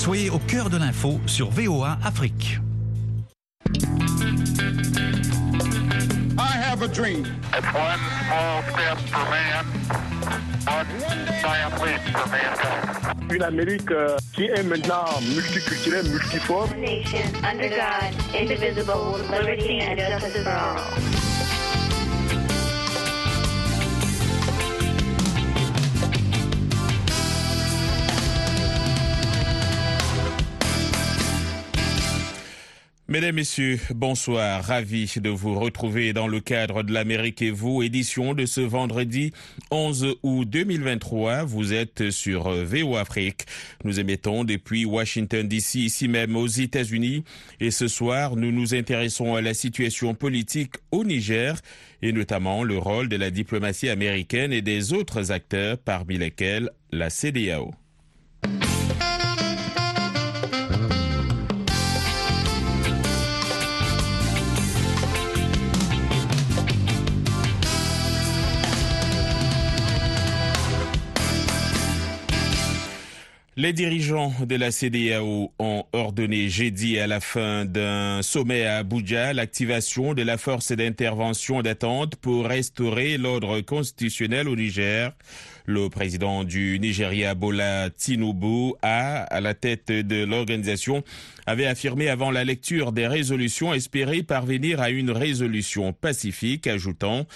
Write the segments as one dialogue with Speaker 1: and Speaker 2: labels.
Speaker 1: Soyez au cœur de l'info sur VOA Afrique.
Speaker 2: I have a dream.
Speaker 3: It's one small step for man, one giant leap for mankind.
Speaker 2: Une Amérique euh, qui est maintenant multiculturelle, multiforme.
Speaker 4: nation under God, indivisible, liberty and justice for all.
Speaker 5: Mesdames, Messieurs, bonsoir. Ravi de vous retrouver dans le cadre de l'Amérique et vous, édition de ce vendredi 11 août 2023. Vous êtes sur VO Afrique. Nous émettons depuis Washington DC, ici même aux États-Unis. Et ce soir, nous nous intéressons à la situation politique au Niger et notamment le rôle de la diplomatie américaine et des autres acteurs, parmi lesquels la CDAO. Les dirigeants de la CDAO ont ordonné jeudi à la fin d'un sommet à Abuja l'activation de la force d'intervention d'attente pour restaurer l'ordre constitutionnel au Niger. Le président du Nigeria, Bola Tinubu, a, à la tête de l'organisation, avait affirmé avant la lecture des résolutions espérer parvenir à une résolution pacifique, ajoutant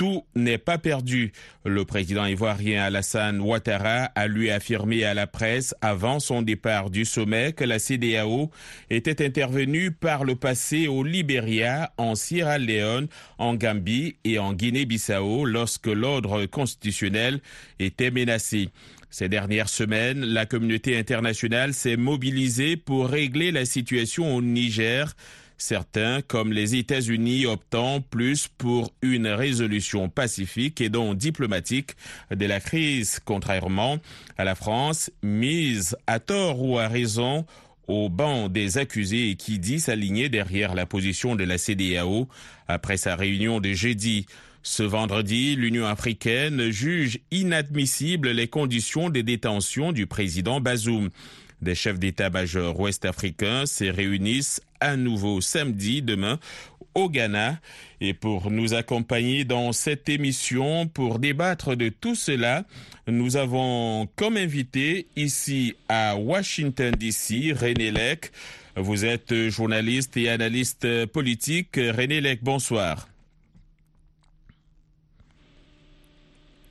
Speaker 5: tout n'est pas perdu. Le président ivoirien Alassane Ouattara a lui affirmé à la presse avant son départ du sommet que la CDAO était intervenue par le passé au Libéria, en Sierra Leone, en Gambie et en Guinée-Bissau lorsque l'ordre constitutionnel était menacé. Ces dernières semaines, la communauté internationale s'est mobilisée pour régler la situation au Niger Certains, comme les États-Unis, optant plus pour une résolution pacifique et donc diplomatique de la crise, contrairement à la France, mise à tort ou à raison au banc des accusés qui dit s'aligner derrière la position de la CDAO après sa réunion de jeudi. Ce vendredi, l'Union africaine juge inadmissibles les conditions de détention du président Bazoum. Des chefs d'état-major ouest-africains se réunissent à nouveau samedi, demain, au Ghana. Et pour nous accompagner dans cette émission, pour débattre de tout cela, nous avons comme invité ici à Washington, D.C., René Lec. Vous êtes journaliste et analyste politique. René Lec, bonsoir.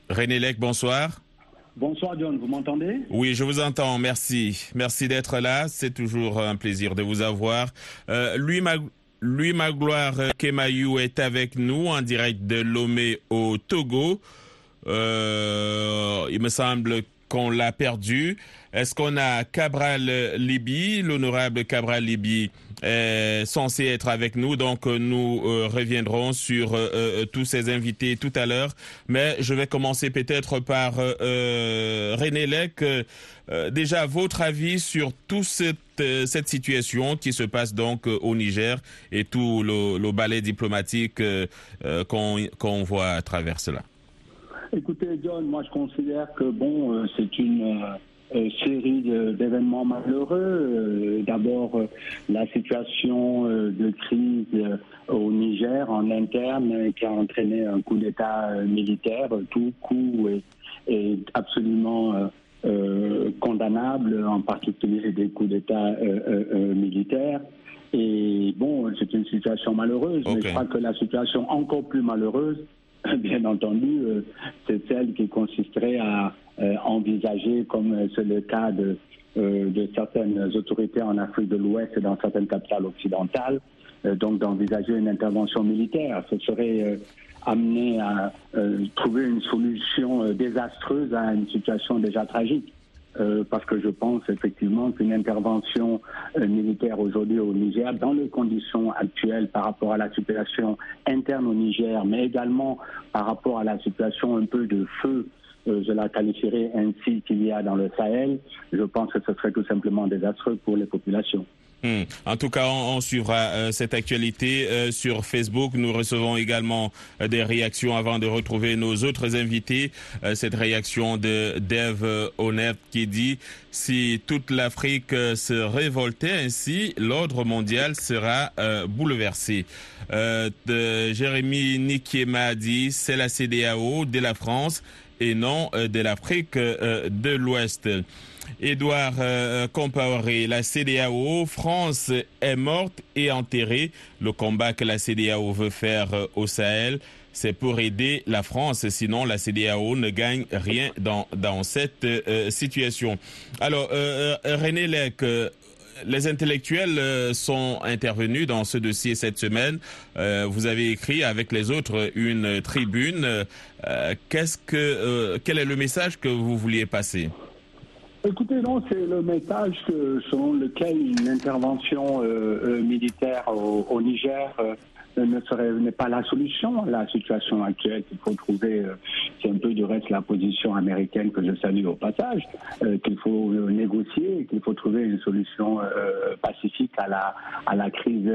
Speaker 5: René Lec, bonsoir.
Speaker 6: Bonsoir John, vous m'entendez?
Speaker 5: Oui, je vous entends, merci. Merci d'être là, c'est toujours un plaisir de vous avoir. Euh, lui, ma, lui, Magloire Kemayou est avec nous en direct de Lomé au Togo. Euh, il me semble qu'on l'a perdu. Est-ce qu'on a Cabral Libi, l'honorable Cabral Libi est censé être avec nous, donc nous euh, reviendrons sur euh, euh, tous ces invités tout à l'heure. Mais je vais commencer peut-être par René Lec. déjà, votre avis sur toute cette, situation qui se passe donc au Niger et tout le, le ballet diplomatique qu'on voit à travers cela?
Speaker 6: Écoutez, John, moi je considère que bon, c'est une euh, série d'événements malheureux. Euh, D'abord, euh, la situation de crise au Niger en interne qui a entraîné un coup d'État militaire. Tout coup est, est absolument condamnable, en particulier des coups d'État militaires. Et bon, c'est une situation malheureuse, mais je crois que la situation encore plus malheureuse, bien entendu, c'est celle qui consisterait à euh, envisager, comme c'est le cas de, euh, de, certaines autorités en Afrique de l'Ouest et dans certaines capitales occidentales, euh, donc d'envisager une intervention militaire. Ce serait amener à trouver une solution désastreuse à une situation déjà tragique. Parce que je pense effectivement qu'une intervention militaire aujourd'hui au Niger, dans les conditions actuelles par rapport à la situation interne au Niger, mais également par rapport à la situation un peu de feu je la qualifierais ainsi qu'il y a dans le Sahel, je pense que ce serait tout simplement désastreux pour les populations.
Speaker 5: Hmm. En tout cas, on, on suivra euh, cette actualité euh, sur Facebook. Nous recevons également euh, des réactions avant de retrouver nos autres invités. Euh, cette réaction de Dev Onet qui dit si toute l'Afrique euh, se révoltait ainsi, l'ordre mondial sera euh, bouleversé. De Jérémy Nikiema dit c'est la CDAO de la France et non de l'Afrique de l'Ouest. Édouard euh, Compaoré, la CDAO, France est morte et enterrée. Le combat que la CDAO veut faire euh, au Sahel, c'est pour aider la France. Sinon, la CDAO ne gagne rien dans, dans cette euh, situation. Alors, euh, René Lec, les intellectuels sont intervenus dans ce dossier cette semaine. Vous avez écrit avec les autres une tribune. Qu'est-ce que, quel est le message que vous vouliez passer?
Speaker 6: Écoutez, non, c'est le message que, selon lequel une intervention euh, euh, militaire au, au Niger euh, ne serait n'est pas la solution à la situation actuelle. Il faut trouver, euh, c'est un peu du reste la position américaine que je salue au passage, euh, qu'il faut euh, négocier, qu'il faut trouver une solution pacifique à la à la crise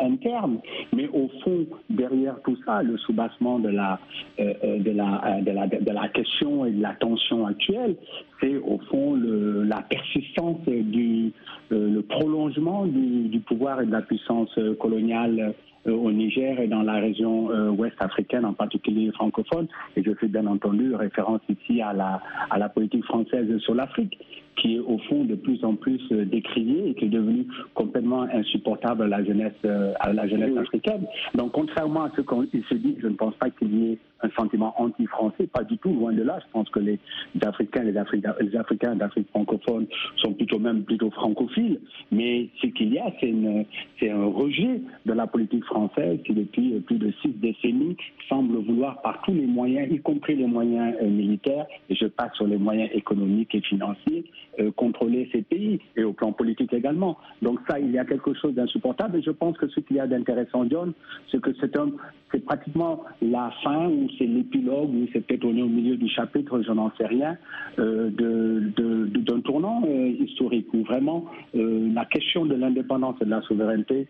Speaker 6: interne. Mais au fond, derrière tout ça, le soubassement de la de la de la de la question et de la tension actuelle, c'est au fond la persistance du le prolongement du, pouvoir et de la puissance coloniale au Niger et dans la région euh, ouest africaine, en particulier francophone. Et je fais bien entendu référence ici à la, à la politique française sur l'Afrique, qui est au fond de plus en plus euh, décriée et qui est devenue complètement insupportable à la jeunesse, euh, à la jeunesse africaine. Donc, contrairement à ce qu'on il se dit, je ne pense pas qu'il y ait un sentiment anti-français, pas du tout, loin de là. Je pense que les Africains, les, Africains, les Africains d'Afrique francophone sont plutôt même plutôt francophiles. Mais ce qu'il y a, c'est un rejet de la politique française qui, depuis plus de six décennies, semble vouloir par tous les moyens, y compris les moyens euh, militaires, et je passe sur les moyens économiques et financiers, euh, contrôler ces pays, et au plan politique également. Donc ça, il y a quelque chose d'insupportable, et je pense que ce qu'il y a d'intéressant, John, c'est que c'est un, c'est pratiquement la fin, ou c'est l'épilogue, ou c'est peut-être on est au milieu du chapitre, je n'en sais rien, euh, d'un tournant euh, historique, où vraiment euh, la question de l'indépendance et de la souveraineté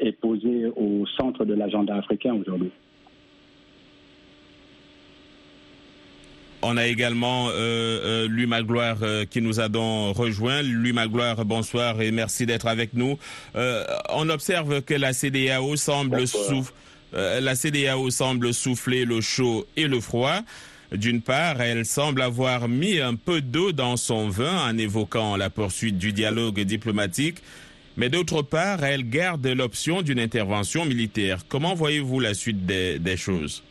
Speaker 6: est posée au centre de l'agenda africain aujourd'hui.
Speaker 5: On a également euh, euh, Louis Magloire euh, qui nous a donc rejoint. Louis Magloire, bonsoir et merci d'être avec nous. Euh, on observe que la CDAO semble souff- euh, la CDAO semble souffler le chaud et le froid. D'une part, elle semble avoir mis un peu d'eau dans son vin en évoquant la poursuite du dialogue diplomatique. Mais d'autre part, elle garde l'option d'une intervention militaire. Comment voyez-vous la suite des, des choses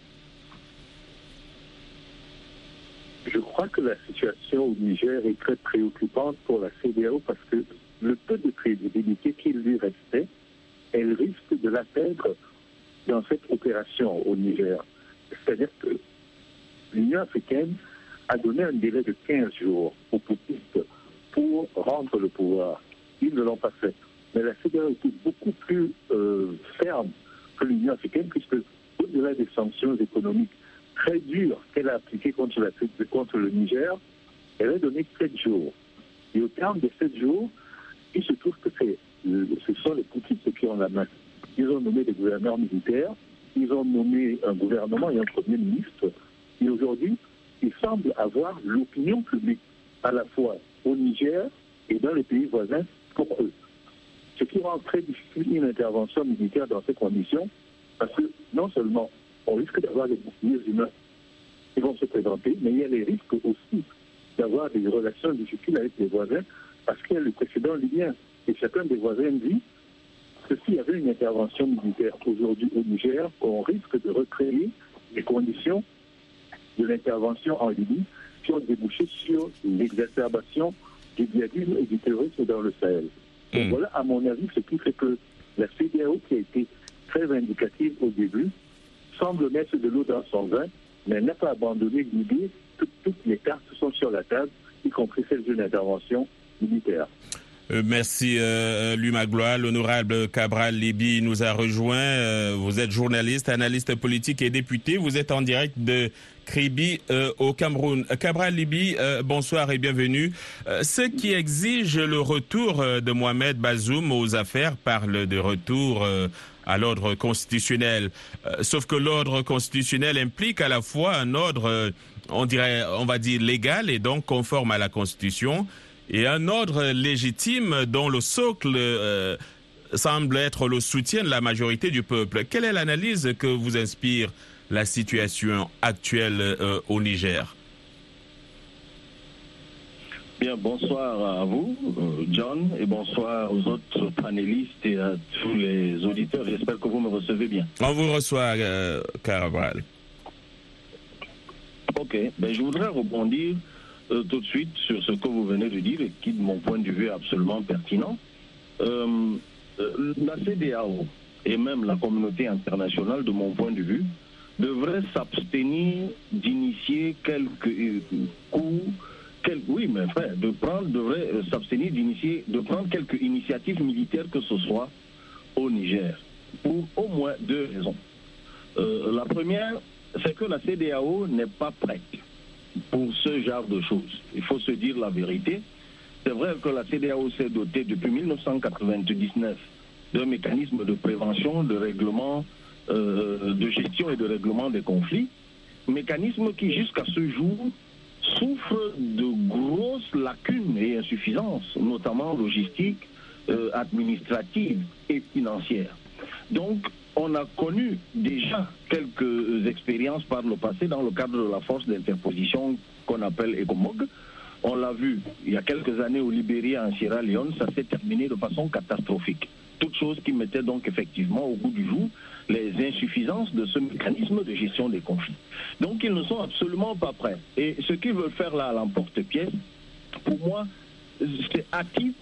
Speaker 7: Je crois que la situation au Niger est très préoccupante pour la CDAO parce que le peu de crédibilité qu'il lui restait, elle risque de la dans cette opération au Niger. C'est-à-dire que l'Union africaine a donné un délai de 15 jours aux poutistes pour rendre le pouvoir. Ils ne l'ont pas fait. Mais la CDAO était beaucoup plus euh, ferme que l'Union africaine puisque au-delà des sanctions économiques très dures qu'elle a appliquées contre, la, contre le Niger, elle a donné sept jours. Et au terme de sept jours, il se trouve que ce sont les poutistes qui ont la main. Ils ont nommé des gouverneurs militaires, ils ont nommé un gouvernement et un premier ministre. Et aujourd'hui, il semble avoir l'opinion publique, à la fois au Niger et dans les pays voisins, pour eux. Ce qui rend très difficile une intervention militaire dans ces conditions, parce que non seulement on risque d'avoir des boucliers humains qui vont se présenter, mais il y a les risques aussi d'avoir des relations difficiles avec les voisins, parce qu'il y a le précédent libyen. Et chacun des voisins dit que s'il y avait une intervention militaire aujourd'hui au Niger, on risque de recréer les conditions de l'intervention en Libye qui ont débouché sur l'exacerbation du djihadisme et du terrorisme dans le Sahel. Donc
Speaker 5: Mm.
Speaker 7: voilà, à mon avis, ce qui fait que la CDAO, qui a été très vindicative au début, semble mettre de l'eau dans son vin, mais n'a pas abandonné l'idée que toutes les cartes sont sur la table, y compris celle d'une intervention militaire.
Speaker 5: Euh, merci, euh, Louis Magloire. L'honorable Cabral Libi nous a rejoint. Euh, vous êtes journaliste, analyste politique et député. Vous êtes en direct de Kribi euh, au Cameroun. Euh, Cabral Libi, euh, bonsoir et bienvenue. Euh, ceux qui exigent le retour euh, de Mohamed Bazoum aux affaires parlent de retour euh, à l'ordre constitutionnel. Euh, sauf que l'ordre constitutionnel implique à la fois un ordre, euh, on dirait, on va dire légal et donc conforme à la Constitution, et un ordre légitime dont le socle euh, semble être le soutien de la majorité du peuple. Quelle est l'analyse que vous inspire la situation actuelle au Niger?
Speaker 8: Bien, bonsoir à vous, euh, John, et bonsoir aux autres panélistes et à tous les auditeurs. J'espère que vous me recevez bien.
Speaker 5: On vous reçoit, euh.
Speaker 8: Ok, ben, je voudrais rebondir euh, tout de suite sur ce que vous venez de dire et qui, de mon point de vue, est absolument pertinent. Euh, la CDAO et même la communauté internationale, de mon point de vue, devrait s'abstenir d'initier quelques coups oui, mais frère, de prendre, devrait euh, s'abstenir d'initier, de prendre quelques initiatives militaires que ce soit au Niger, pour au moins deux raisons. Euh, la première, c'est que la CDAO n'est pas prête pour ce genre de choses. Il faut se dire la vérité. C'est vrai que la CDAO s'est dotée depuis 1999 d'un mécanisme de prévention, de règlement, euh, de gestion et de règlement des conflits, mécanisme qui jusqu'à ce jour souffre de grosses lacunes et insuffisances, notamment logistiques, euh, administratives et financières. Donc, on a connu déjà quelques expériences par le passé dans le cadre de la force d'interposition qu'on appelle ECOMOG. On l'a vu il y a quelques années au Libéria, en Sierra Leone, ça s'est terminé de façon catastrophique. Toute chose qui mettait donc effectivement au bout du jour les insuffisances de ce mécanisme de gestion des conflits. Donc ils ne sont absolument pas prêts. Et ce qu'ils veulent faire là à l'emporte-pièce, pour moi, c'est actif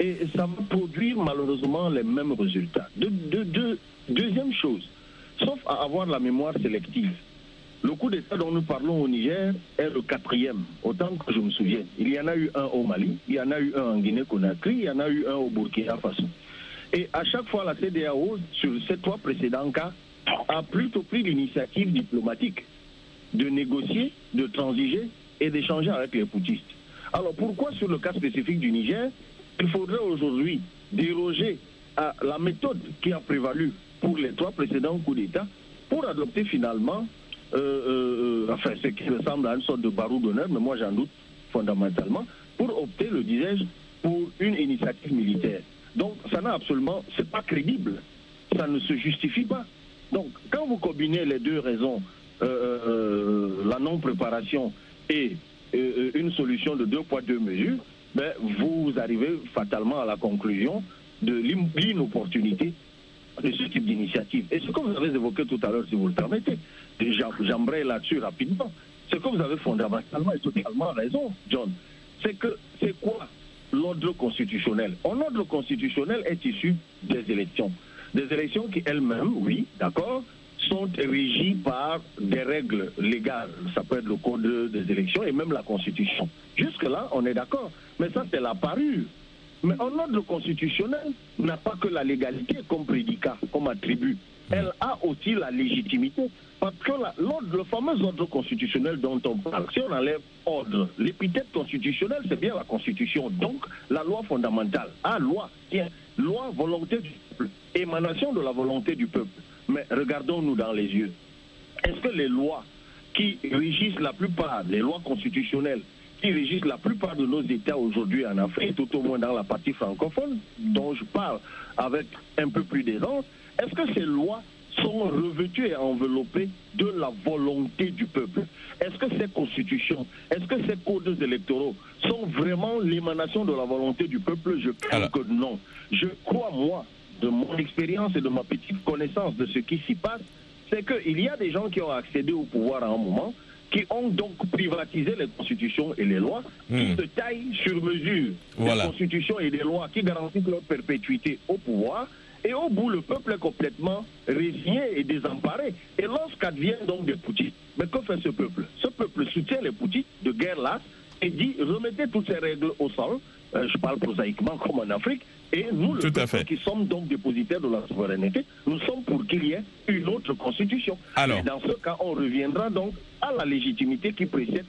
Speaker 8: et ça va produire malheureusement les mêmes résultats. De- de- de- deuxième chose, sauf à avoir la mémoire sélective, le coup d'État dont nous parlons au Niger est le quatrième, autant que je me souvienne. Il y en a eu un au Mali, il y en a eu un en Guinée-Conakry, il y en a eu un au Burkina Faso. Et à chaque fois, la CDAO, sur ces trois précédents cas, a plutôt pris l'initiative diplomatique de négocier, de transiger et d'échanger avec les poutistes. Alors pourquoi sur le cas spécifique du Niger, il faudrait aujourd'hui déroger à la méthode qui a prévalu pour les trois précédents coups d'État pour adopter finalement, euh, euh, enfin ce qui ressemble à une sorte de barreau d'honneur, mais moi j'en doute fondamentalement, pour opter, le disais-je, pour une initiative militaire. Donc ça n'a absolument, c'est pas crédible, ça ne se justifie pas. Donc quand vous combinez les deux raisons, euh, euh, la non-préparation et euh, une solution de deux poids, deux mesures, ben, vous arrivez fatalement à la conclusion de l'inopportunité de ce type d'initiative. Et ce que vous avez évoqué tout à l'heure, si vous le permettez, j'embraye là-dessus rapidement, ce que vous avez fondamentalement et totalement raison, John, c'est que c'est quoi l'ordre constitutionnel Un ordre constitutionnel est issu des élections. Des élections qui elles-mêmes, oui, d'accord, sont régies par des règles légales. Ça peut être le code des élections et même la constitution. Jusque-là, on est d'accord. Mais ça, c'est la parure. Mais un ordre constitutionnel n'a pas que la légalité comme prédicat, comme attribut. Elle a aussi la légitimité. Parce que la- l'ordre- le fameux ordre constitutionnel dont on parle, si on enlève ordre, l'épithète constitutionnelle, c'est bien la Constitution. Donc, la loi fondamentale. Ah, loi, tiens, loi, volonté du peuple, émanation de la volonté du peuple. Mais regardons-nous dans les yeux. Est-ce que les lois qui régissent la plupart, les lois constitutionnelles, qui régissent la plupart de nos États aujourd'hui en Afrique, tout au moins dans la partie francophone, dont je parle avec un peu plus d'aisance, est-ce que ces lois sont revêtues et enveloppées de la volonté du peuple? Est-ce que ces constitutions, est-ce que ces codes électoraux sont vraiment l'émanation de la volonté du peuple? Je crois
Speaker 5: Alors-
Speaker 8: que non. Je crois, moi, de mon expérience et de ma petite connaissance de ce qui s'y passe, c'est qu'il y a des gens qui ont accédé au pouvoir à un moment, qui ont donc privatisé les constitutions et les lois,
Speaker 5: Hmm.
Speaker 8: qui se taillent sur mesure
Speaker 5: Voilà.
Speaker 8: des constitutions et des lois qui garantissent leur perpétuité au pouvoir. Et au bout, le peuple est complètement résigné et désemparé. Et lorsqu'adviennent donc des poutistes, mais que fait ce peuple? Ce peuple soutient les poutistes de guerre là et dit remettez toutes ces règles au sol, euh, je parle prosaïquement comme en Afrique, et nous, le
Speaker 5: Tout à
Speaker 8: peuple
Speaker 5: fait.
Speaker 8: qui sommes donc dépositaires de la souveraineté, nous sommes pour qu'il y ait une autre constitution.
Speaker 5: Alors.
Speaker 8: Et dans ce cas, on reviendra donc à la légitimité qui précède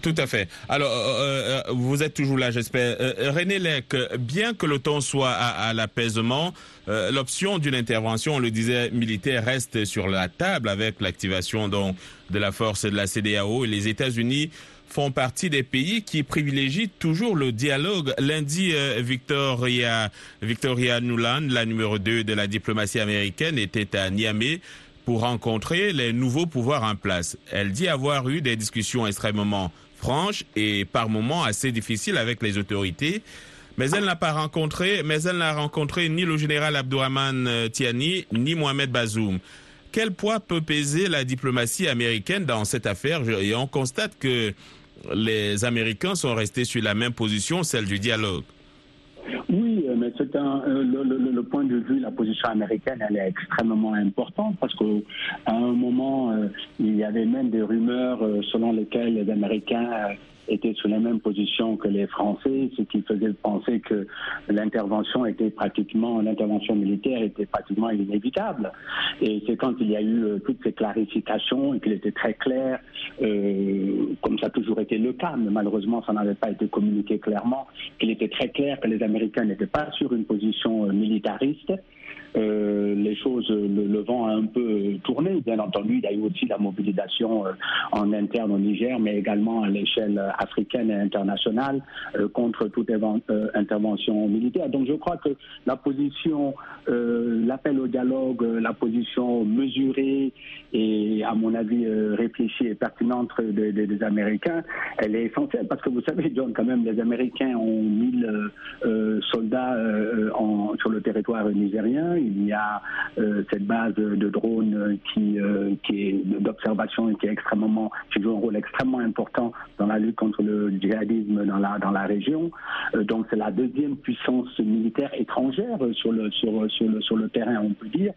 Speaker 5: Tout à fait. Alors, euh, euh, vous êtes toujours là, j'espère. Euh, René Lec, bien que le temps soit à, à l'apaisement, euh, l'option d'une intervention, on le disait, militaire reste sur la table avec l'activation donc de la force de la CDAO et les États-Unis font partie des pays qui privilégient toujours le dialogue. Lundi, euh, Victoria, Victoria Nuland, la numéro 2 de la diplomatie américaine, était à Niamey pour rencontrer les nouveaux pouvoirs en place. Elle dit avoir eu des discussions extrêmement franches et par moments assez difficiles avec les autorités. Mais elle n'a pas rencontré, mais elle n'a rencontré ni le général Abdourahman euh, Tiani, ni Mohamed Bazoum. Quel poids peut peser la diplomatie américaine dans cette affaire? Et on constate que les Américains sont restés sur la même position, celle du dialogue.
Speaker 6: Oui, euh, mais c'est un euh, le, point de vue, la position américaine, elle est extrêmement importante parce que à un euh, il y avait même des rumeurs euh, selon lesquelles les Américains euh, étaient sur la même position que les Français, ce qui faisait penser que l'intervention était pratiquement, l'intervention militaire était pratiquement inévitable. Et c'est quand il y a eu euh, toutes ces clarifications et qu'il était très clair, euh, comme ça a toujours été le cas, mais malheureusement ça n'avait pas été communiqué clairement, qu'il était très clair que les Américains n'étaient pas sur une position militariste. Euh, les choses, le, le vent a un peu euh, tourné. Bien entendu, il y a eu aussi la mobilisation euh, en interne au Niger, mais également à l'échelle africaine et internationale contre toute intervention militaire. Donc je crois que la position, l'appel au dialogue, la position mesurée et à mon avis réfléchie et pertinente des, des- des Américains, elle est essentielle parce que vous savez, John, quand même, les Américains ont 1000 euh, euh, soldats en, sur le territoire nigérien. Il y a euh, cette base de drones qui, euh, est d'observation qui est extrêmement, qui joue un rôle extrêmement important dans la lutte contre le djihadisme dans la dans la région. Euh, donc c'est la deuxième puissance militaire étrangère sur le sur le sur le terrain, on peut dire.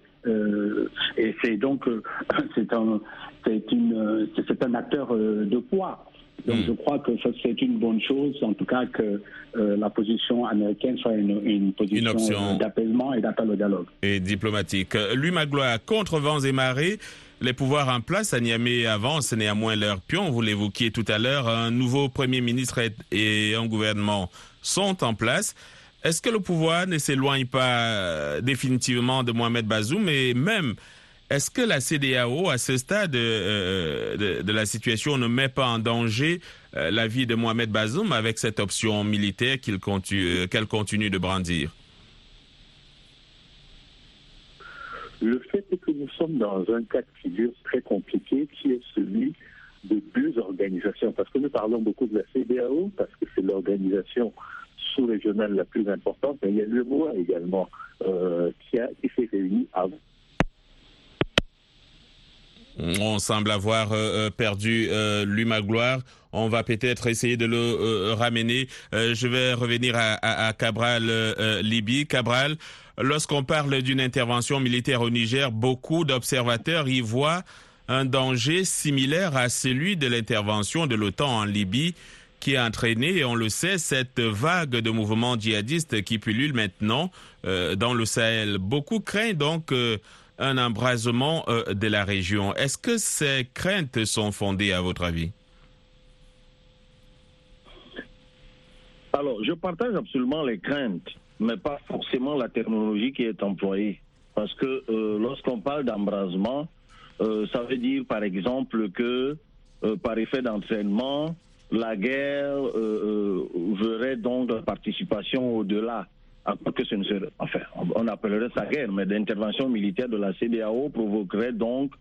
Speaker 6: Et c'est donc c'est un c'est une c'est un acteur de poids. Donc
Speaker 5: Mm.
Speaker 6: je crois que c'est une bonne chose, en tout cas que euh, la position américaine soit une, une position
Speaker 5: option.
Speaker 6: euh, d'apaisement et d'appel au dialogue.
Speaker 5: et diplomatique. Euh, Lui Magloire, contre vents et marées, les pouvoirs en place à Niamey avancent néanmoins leur pion. Vous l'évoquiez tout à l'heure, un nouveau Premier ministre et- un gouvernement sont en place? Est-ce que le pouvoir ne s'éloigne pas définitivement de Mohamed Bazoum et même est-ce que la CDAO, à ce stade euh, de, la situation, ne met pas en danger euh, la vie de Mohamed Bazoum avec cette option militaire continue- euh, qu'elle continue de brandir?
Speaker 7: Le fait est que nous sommes dans un cas de figure très compliqué qui est celui de deux organisations. Parce que nous parlons beaucoup de la CDAO, parce que c'est l'organisation sous-régionale la plus importante, mais il y a l'UMOA également qui, qui s'est réuni avant.
Speaker 5: On semble avoir euh, euh, perdu euh, lui Magloire. On va peut-être essayer de le ramener. Je vais revenir à, à, Cabral Libye. Cabral, lorsqu'on parle d'une intervention militaire au Niger, beaucoup d'observateurs y voient un danger similaire à celui de l'intervention de l'OTAN en Libye qui a entraîné, et on le sait, cette vague de mouvements djihadistes qui pullulent maintenant dans le Sahel. Beaucoup craignent donc euh, un embrasement euh, de la région. Est-ce que ces craintes sont fondées à votre avis?
Speaker 8: Alors, je partage absolument les craintes, mais pas forcément la terminologie qui est employée. Parce que euh, lorsqu'on parle d'embrasement, euh, ça veut dire par exemple que par effet d'entraînement, la guerre verrait donc la participation au-delà. Que ce ne serait, enfin, on appellerait ça guerre, mais l'intervention militaire de la CDAO provoquerait donc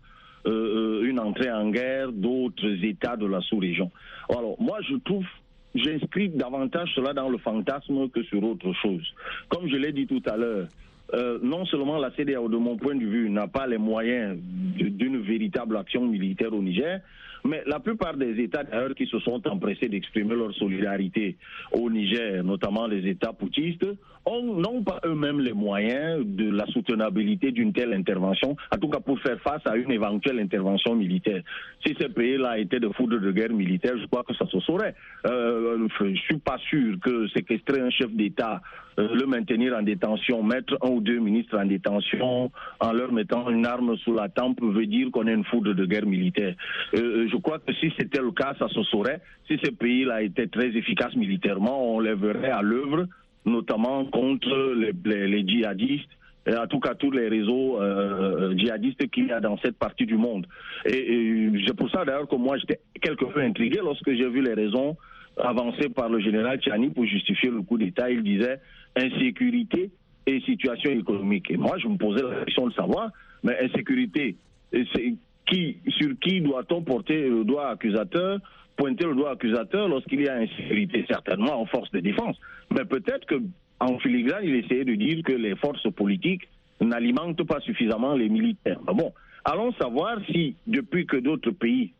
Speaker 8: euh, euh, une entrée en guerre d'autres États de la sous-région. Alors, moi, je trouve j'inscris davantage cela dans le fantasme que sur autre chose. Comme je l'ai dit tout à l'heure, euh, non seulement la CDAO, de mon point de vue, n'a pas les moyens d'une véritable action militaire au Niger, mais la plupart des États d'ailleurs qui se sont empressés d'exprimer leur solidarité au Niger, notamment les États poutistes, ont- n'ont pas eux-mêmes les moyens de la soutenabilité d'une telle intervention, en tout cas pour faire face à une éventuelle intervention militaire. Si ces pays-là étaient de foudre de guerre militaire, je crois que ça se saurait. Euh, je suis pas sûr que séquestrer un chef d'État, euh, le maintenir en détention, mettre un ou deux ministres en détention en leur mettant une arme sous la tempe veut dire qu'on est une foudre de guerre militaire. Euh, je crois que si c'était le cas, ça se saurait. Si ces pays-là étaient très efficaces militairement, on les verrait à l'œuvre, notamment contre les, les- les djihadistes en tout cas tous les réseaux euh, djihadistes qu'il y a dans cette partie du monde. Et, c'est pour ça d'ailleurs que moi j'étais quelque peu intrigué lorsque j'ai vu les raisons avancées par le général Tchani pour justifier le coup d'État. Il disait insécurité et situation économique. Et moi je me posais la question de savoir, mais insécurité, c'est qui, sur qui doit-on porter le doigt accusateur pointer le doigt accusateur lorsqu'il y a insécurité, certainement en force de défense. Mais peut-être que en filigrane, il essayait de dire que les forces politiques n'alimentent pas suffisamment les militaires. Bon, allons savoir si, depuis que d'autres pays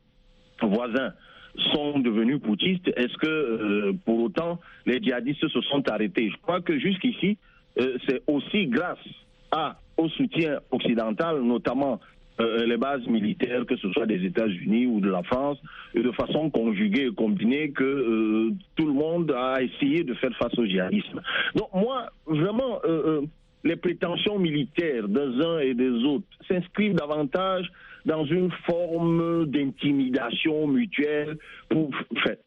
Speaker 8: voisins sont devenus poutistes, est-ce que euh, pour autant les djihadistes se sont arrêtés? Je crois que jusqu'ici, euh, c'est aussi grâce au soutien occidental, notamment euh, les bases militaires, que ce soit des États-Unis ou de la France, et de façon conjuguée et combinée, que euh, tout le monde a essayé de faire face au djihadisme. Donc moi, vraiment, euh, les prétentions militaires des uns et des autres s'inscrivent davantage dans une forme d'intimidation mutuelle. Pour, fait,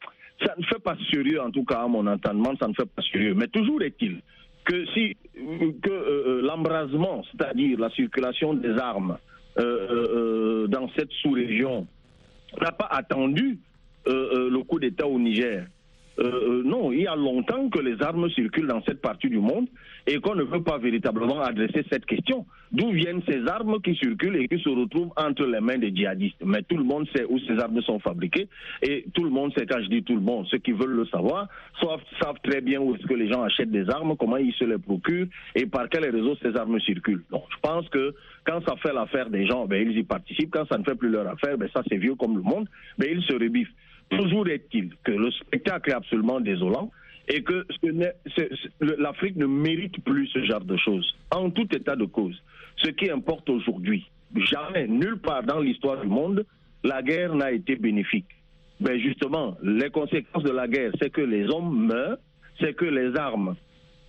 Speaker 8: ça ne fait pas sérieux, en tout cas à mon entendement, ça ne fait pas sérieux. Mais toujours est-il que si que l'embrasement, c'est-à-dire la circulation des armes dans cette sous-région, n'a pas attendu euh, le coup d'État au Niger. Euh, non, il y a longtemps que les armes circulent dans cette partie du monde et qu'on ne veut pas véritablement adresser cette question. D'où viennent ces armes qui circulent et qui se retrouvent entre les mains des djihadistes? Mais tout le monde sait où ces armes sont fabriquées et tout le monde sait, quand je dis tout le monde, ceux qui veulent le savoir, savent, savent très bien où est-ce que les gens achètent des armes, comment ils se les procurent et par quels réseaux ces armes circulent. Donc je pense que quand ça fait l'affaire des gens, ben, ils y participent. Quand ça ne fait plus leur affaire, ben, ça c'est vieux comme le monde, ben, ils se rebiffent. Toujours est-il que le spectacle est absolument désolant et que l'Afrique ne mérite plus ce genre de choses. En tout état de cause, ce qui importe aujourd'hui, jamais, nulle part dans l'histoire du monde, la guerre n'a été bénéfique. Ben justement, les conséquences de la guerre, c'est que les hommes meurent, c'est que les armes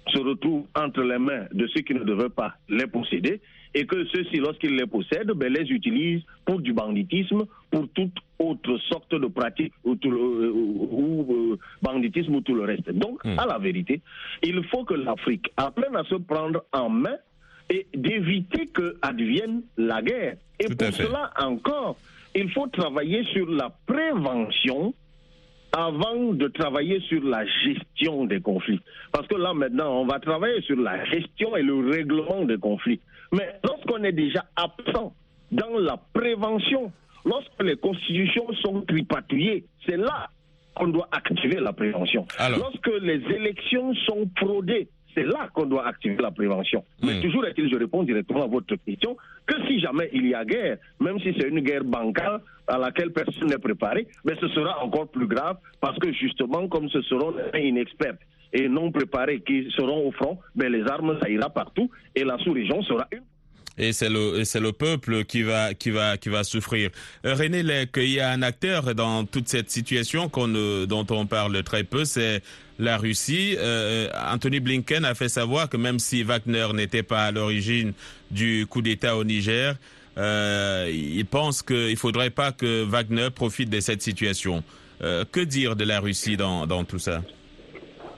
Speaker 8: se retrouvent entre les mains de ceux qui ne devraient pas les posséder et que ceux-ci, lorsqu'ils les possèdent, ben, les utilisent pour du banditisme, pour toute autre sorte de pratique, ou, tout le, ou, ou euh, banditisme ou tout le reste. Donc, mmh. à la vérité, il faut que l'Afrique apprenne à se prendre en main et d'éviter que advienne la guerre. Et
Speaker 5: Tout
Speaker 8: pour cela encore, il faut travailler sur la prévention avant de travailler sur la gestion des conflits. Parce que là, maintenant, on va travailler sur la gestion et le règlement des conflits. Mais lorsqu'on est déjà absent dans la prévention, lorsque les constitutions sont tripatouillées, c'est là qu'on doit activer la prévention.
Speaker 5: Alors.
Speaker 8: Lorsque les élections sont fraudées, c'est là qu'on doit activer la prévention. Mais
Speaker 5: Hmm.
Speaker 8: toujours est-il, je réponds directement à votre question, que si jamais il y a guerre, même si c'est une guerre bancale à laquelle personne n'est préparé, mais ce sera encore plus grave parce que justement, comme ce seront des inexperts et non préparés qui seront au front, ben les armes, ça ira partout et la sous-région sera une
Speaker 5: Et c'est le, c'est le peuple qui va, qui va, qui va souffrir. Euh, René Lec, il y a un acteur dans toute cette situation dont on parle très peu, c'est la Russie. Euh, Anthony Blinken a fait savoir que même si Wagner n'était pas à l'origine du coup d'État au Niger, euh, il pense qu'il faudrait pas que Wagner profite de cette situation. Que dire de la Russie dans, dans tout ça?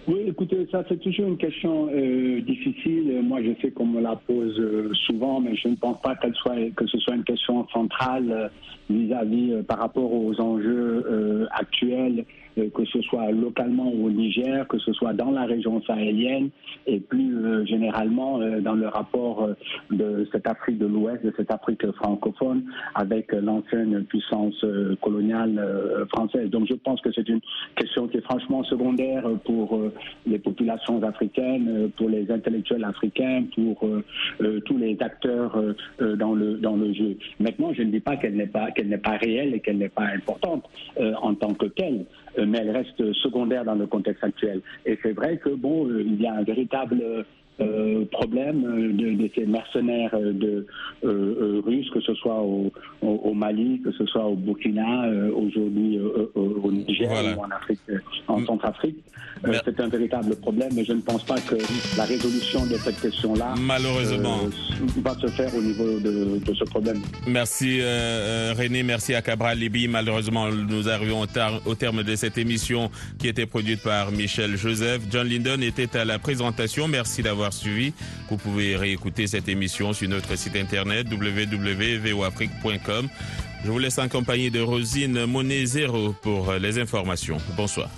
Speaker 6: Oui, écoutez, ça c'est toujours une question euh, difficile. Moi, je sais qu'on me la pose euh, souvent, mais je ne pense pas qu'elle soit que ce soit une question centrale euh, vis-à-vis par rapport aux enjeux actuels que ce soit localement au Niger, que ce soit dans la région sahélienne et plus euh, généralement euh, dans le rapport euh, de cette Afrique de l'Ouest, de cette Afrique francophone avec euh, l'ancienne puissance euh, coloniale euh, française. Donc je pense que c'est une question qui est franchement secondaire euh, pour euh, les populations africaines, euh, pour les intellectuels africains, pour euh, euh, tous les acteurs euh, euh, dans le dans le jeu. Maintenant, je ne dis pas qu'elle n'est pas qu'elle n'est pas réelle et qu'elle n'est pas importante euh, en tant que telle, euh, mais elle reste secondaire dans le contexte actuel. Et c'est vrai que bon, euh, il y a un véritable euh, problème euh, de, de ces mercenaires euh, de, euh, russes, que ce soit au, au, au Mali, que ce soit au Burkina, euh, aujourd'hui au Niger
Speaker 5: Voilà.
Speaker 6: ou en Afrique, en
Speaker 5: Mm.
Speaker 6: Centrafrique. C'est un véritable problème, mais je ne pense pas que la résolution de cette question-là
Speaker 5: Malheureusement.
Speaker 6: va se faire au niveau de, de ce problème.
Speaker 5: Merci René, merci à Cabral Libi. Malheureusement, nous arrivons au, tar- au terme de cette émission qui était produite par Michel Joseph. John Lyndon était à la présentation. Merci d'avoir suivi. Vous pouvez réécouter cette émission sur notre site internet www.voafrique.com. Je vous laisse en compagnie de Rosine Monet Zéro pour les informations. Bonsoir.